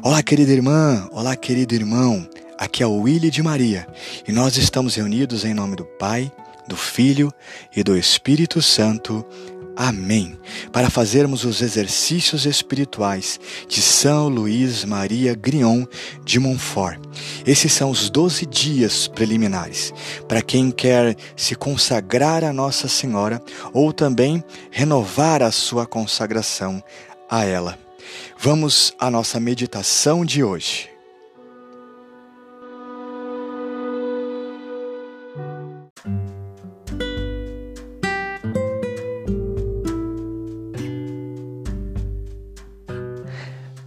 Olá, querida irmã, olá, querido irmão. Aqui é o Willy de Maria e nós estamos reunidos em nome do Pai, do Filho e do Espírito Santo. Amém. Para fazermos os exercícios espirituais de São Luís Maria Grion de Montfort. Esses são os doze dias preliminares para quem quer se consagrar a Nossa Senhora ou também renovar a sua consagração a ela. Vamos à nossa meditação de hoje.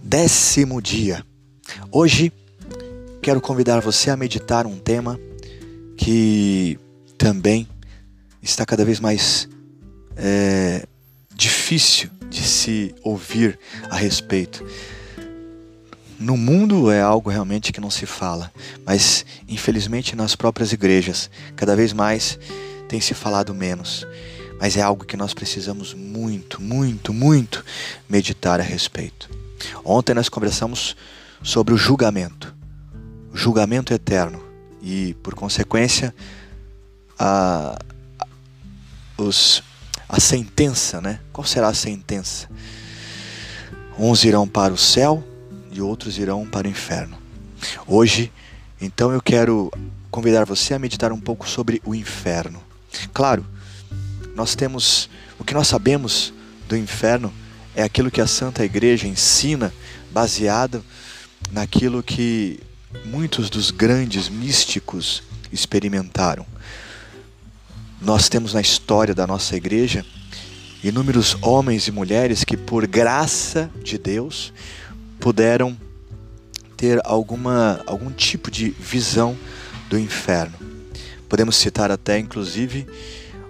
Décimo dia. Hoje quero convidar você a meditar um tema que também está cada vez mais é, difícil de se ouvir a respeito. No mundo é algo realmente que não se fala, mas infelizmente nas próprias igrejas, cada vez mais tem se falado menos. Mas é algo que nós precisamos muito, muito, muito meditar a respeito. Ontem nós conversamos sobre o julgamento, o julgamento eterno e, por consequência, a, os a sentença, né? Qual será a sentença? Uns irão para o céu e outros irão para o inferno. Hoje, então, eu quero convidar você a meditar um pouco sobre o inferno. Claro, nós temos o que nós sabemos do inferno é aquilo que a Santa Igreja ensina, baseado naquilo que muitos dos grandes místicos experimentaram. Nós temos na história da nossa igreja inúmeros homens e mulheres que, por graça de Deus, puderam ter alguma, algum tipo de visão do inferno. Podemos citar até, inclusive,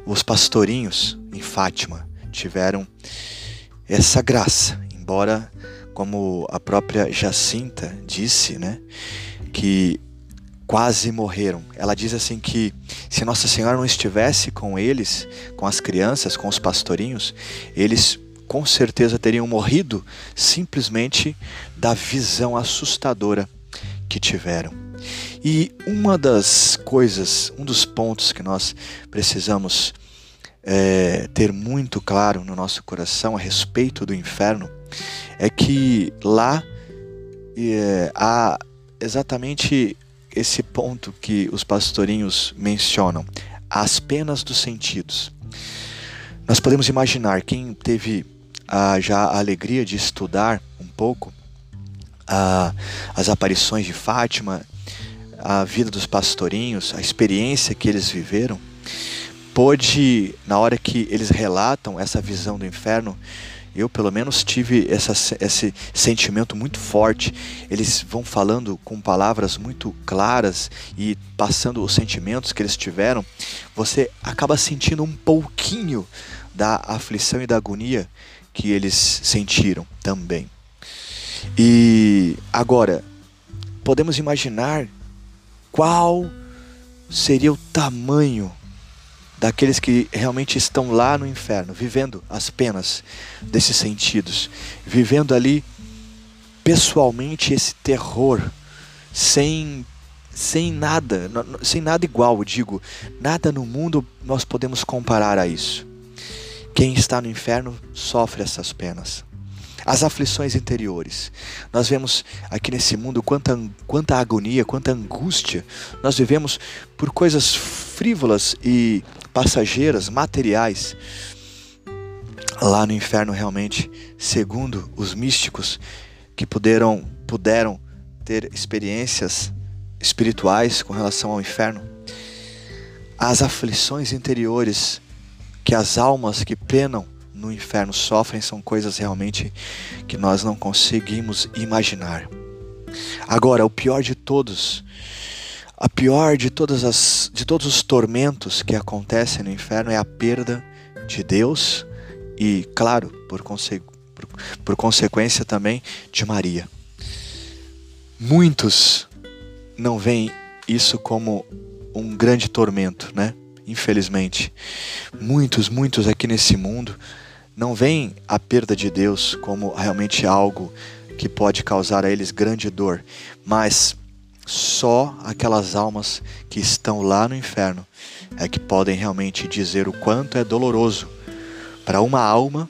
os pastorinhos em Fátima tiveram essa graça, embora, como a própria Jacinta disse, né, que quase morreram. Ela diz assim que se Nossa Senhora não estivesse com eles, com as crianças, com os pastorinhos, eles com certeza teriam morrido simplesmente da visão assustadora que tiveram. E uma das coisas, um dos pontos que nós precisamos é, ter muito claro no nosso coração a respeito do inferno é que lá é, há exatamente esse ponto que os pastorinhos mencionam, as penas dos sentidos. Nós podemos imaginar quem teve a, já a alegria de estudar um pouco a, as aparições de Fátima, a vida dos pastorinhos, a experiência que eles viveram, pôde, na hora que eles relatam essa visão do inferno, eu, pelo menos, tive essa, esse sentimento muito forte. Eles vão falando com palavras muito claras e passando os sentimentos que eles tiveram. Você acaba sentindo um pouquinho da aflição e da agonia que eles sentiram também. E agora, podemos imaginar qual seria o tamanho daqueles que realmente estão lá no inferno, vivendo as penas desses sentidos, vivendo ali pessoalmente esse terror, sem sem nada, sem nada igual, digo, nada no mundo nós podemos comparar a isso. Quem está no inferno sofre essas penas as aflições interiores. Nós vemos aqui nesse mundo quanta, quanta agonia, quanta angústia nós vivemos por coisas frívolas e passageiras, materiais. Lá no inferno, realmente, segundo os místicos que puderam, puderam ter experiências espirituais com relação ao inferno, as aflições interiores que as almas que penam no inferno sofrem são coisas realmente que nós não conseguimos imaginar. Agora, o pior de todos, a pior de todas as de todos os tormentos que acontecem no inferno é a perda de Deus e, claro, por, conse por, por consequência também de Maria. Muitos não veem isso como um grande tormento, né? Infelizmente, muitos, muitos aqui nesse mundo não veem a perda de Deus como realmente algo que pode causar a eles grande dor, mas só aquelas almas que estão lá no inferno é que podem realmente dizer o quanto é doloroso para uma alma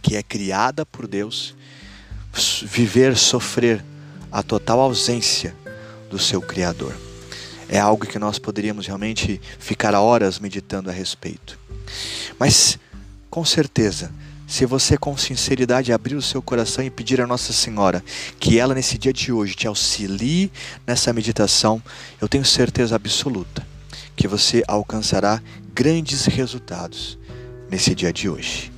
que é criada por Deus viver, sofrer a total ausência do seu Criador. É algo que nós poderíamos realmente ficar horas meditando a respeito. Mas, com certeza, se você com sinceridade abrir o seu coração e pedir a Nossa Senhora que ela nesse dia de hoje te auxilie nessa meditação, eu tenho certeza absoluta que você alcançará grandes resultados nesse dia de hoje.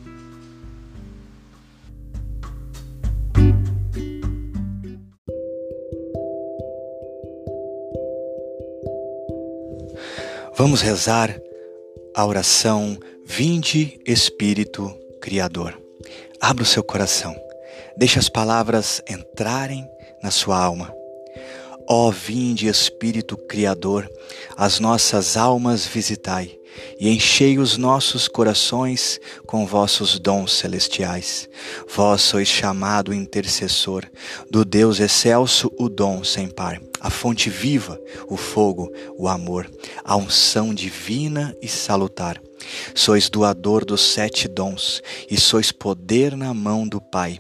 Vamos rezar a oração Vinde Espírito Criador. Abra o seu coração, deixe as palavras entrarem na sua alma. Ó vinde Espírito Criador, as nossas almas visitai e enchei os nossos corações com vossos dons celestiais. Vós sois chamado intercessor do Deus excelso, o dom sem par a fonte viva, o fogo, o amor, a unção divina e salutar. Sois doador dos sete dons e sois poder na mão do Pai.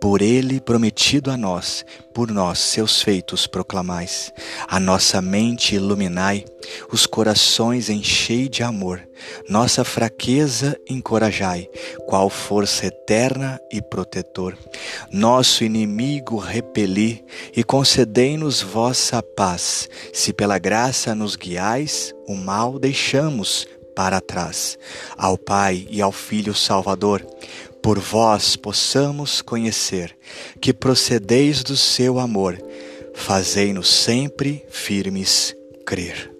Por ele prometido a nós, por nós seus feitos proclamais. A nossa mente iluminai, os corações enchei de amor. Nossa fraqueza encorajai, qual força eterna e protetor. Nosso inimigo repeli e concedei-nos vossa paz. Se pela graça nos guiais, o mal deixamos para trás. Ao Pai e ao Filho Salvador, por vós possamos conhecer que procedeis do seu amor, fazei-nos sempre firmes crer.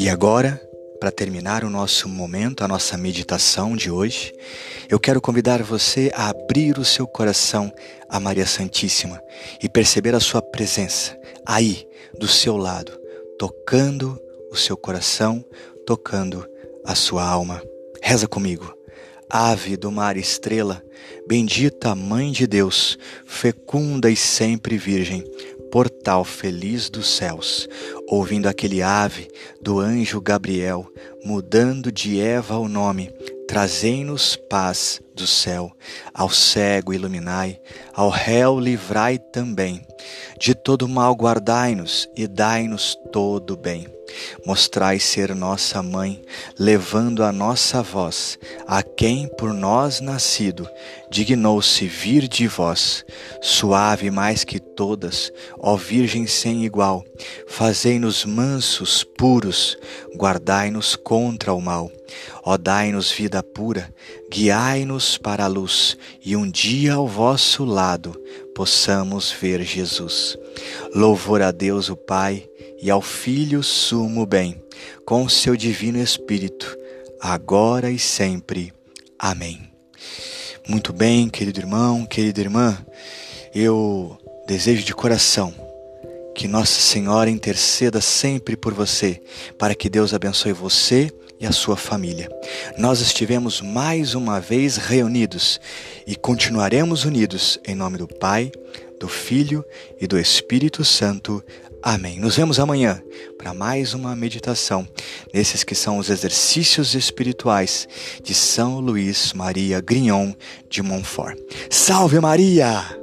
E agora, para terminar o nosso momento, a nossa meditação de hoje, eu quero convidar você a abrir o seu coração a Maria Santíssima e perceber a sua presença aí, do seu lado, tocando o seu coração, tocando a sua alma. Reza comigo. Ave do mar estrela, bendita Mãe de Deus, fecunda e sempre Virgem, portal feliz dos céus, ouvindo aquele ave do anjo Gabriel, mudando de Eva o nome, trazei-nos paz do céu, ao cego iluminai, ao réu livrai também, de todo mal guardai-nos e dai-nos todo bem. Mostrai ser nossa mãe, levando a nossa voz, a quem por nós nascido, dignou-se vir de vós, suave mais que todas, ó Virgem sem igual, fazei-nos mansos, puros, guardai-nos contra o mal. Ó dai-nos vida pura, guiai-nos para a luz, e um dia ao vosso lado possamos ver Jesus. Louvor a Deus o Pai e ao Filho sumo bem, com seu divino Espírito, agora e sempre. Amém. Muito bem, querido irmão, querida irmã, eu desejo de coração que Nossa Senhora interceda sempre por você, para que Deus abençoe você e a sua família. Nós estivemos mais uma vez reunidos e continuaremos unidos em nome do Pai, do Filho e do Espírito Santo. Amém. Nos vemos amanhã para mais uma meditação nesses que são os exercícios espirituais de São Luís Maria Grignon de Montfort. Salve Maria!